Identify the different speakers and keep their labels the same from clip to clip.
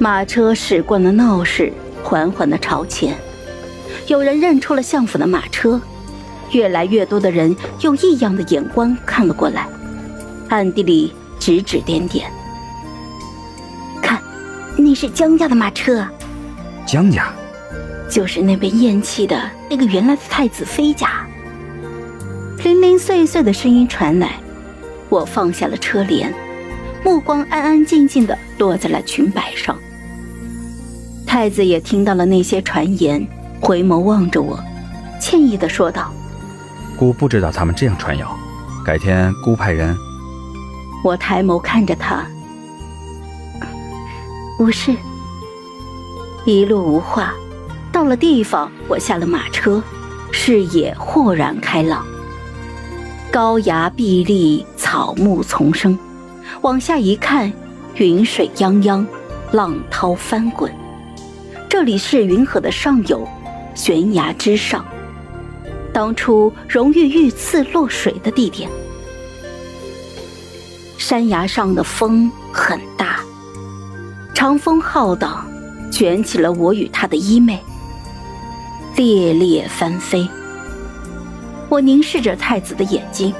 Speaker 1: 马车驶过了闹市，缓缓的朝前。有人认出了相府的马车，越来越多的人用异样的眼光看了过来，暗地里指指点点。看，那是江家的马车。
Speaker 2: 江家，
Speaker 1: 就是那被厌弃的那个原来的太子妃家。零零碎碎的声音传来，我放下了车帘，目光安安静静的落在了裙摆上。太子也听到了那些传言，回眸望着我，歉意的说道：“
Speaker 2: 姑不知道他们这样传谣，改天姑派人。”
Speaker 1: 我抬眸看着他，无事。一路无话，到了地方，我下了马车，视野豁然开朗。高崖碧立，草木丛生，往下一看，云水泱泱，浪涛翻滚。这里是云河的上游，悬崖之上，当初荣玉遇刺落水的地点。山崖上的风很大，长风浩荡，卷起了我与他的衣袂，猎猎翻飞。我凝视着太子的眼睛，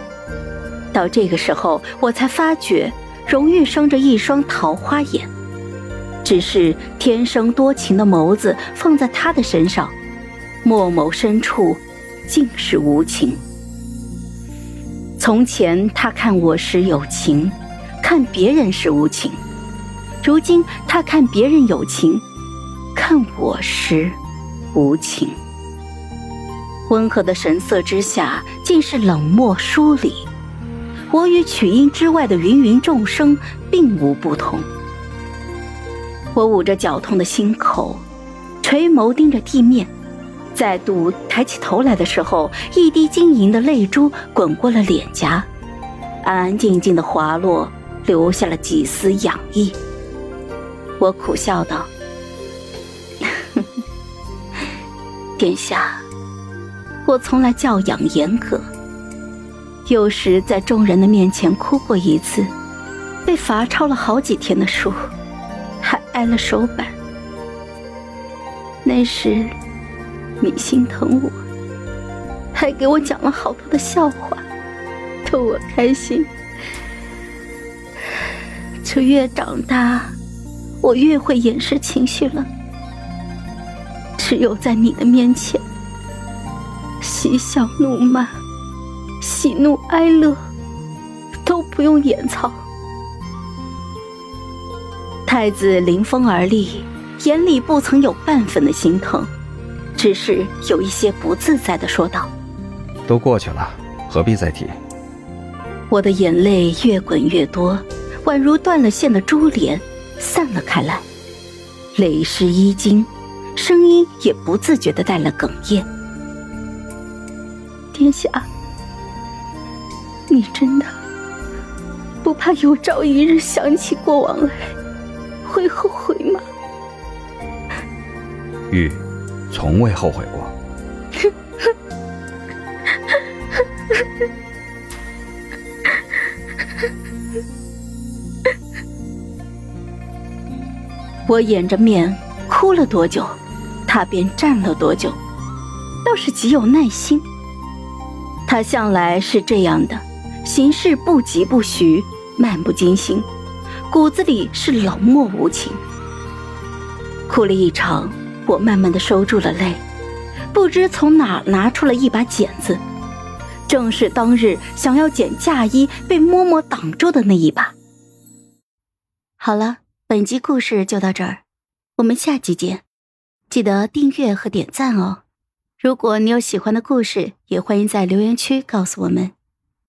Speaker 1: 到这个时候，我才发觉荣玉生着一双桃花眼。只是天生多情的眸子放在他的身上，墨眸深处尽是无情。从前他看我时有情，看别人时无情；如今他看别人有情，看我时无情。温和的神色之下，尽是冷漠疏离。我与曲音之外的芸芸众生并无不同。我捂着绞痛的心口，垂眸盯着地面，再度抬起头来的时候，一滴晶莹的泪珠滚过了脸颊，安安静静的滑落，留下了几丝痒意。我苦笑道：“ 殿下，我从来教养严格，有时在众人的面前哭过一次，被罚抄了好几天的书。”还挨了手板。那时，你心疼我，还给我讲了好多的笑话，逗我开心。这越长大，我越会掩饰情绪了。只有在你的面前，嬉笑怒骂、喜怒哀乐，都不用掩藏。太子临风而立，眼里不曾有半分的心疼，只是有一些不自在的说道：“
Speaker 2: 都过去了，何必再提？”
Speaker 1: 我的眼泪越滚越多，宛如断了线的珠帘散了开来，泪湿衣襟，声音也不自觉的带了哽咽。殿下，你真的不怕有朝一日想起过往来？会后悔吗？
Speaker 2: 玉，从未后悔过。我掩着面哭了多久，他便站了多久，倒是极有耐心。他向来是这样的，行事不疾不徐，漫不经心。骨子里是冷漠无情，哭了一场，我慢慢的收住了泪，不知从哪拿出了一把剪子，正是当日想要剪嫁衣被嬷嬷挡住的那一把。好了，本集故事就到这儿，我们下集见，记得订阅和点赞哦。如果你有喜欢的故事，也欢迎在留言区告诉我们。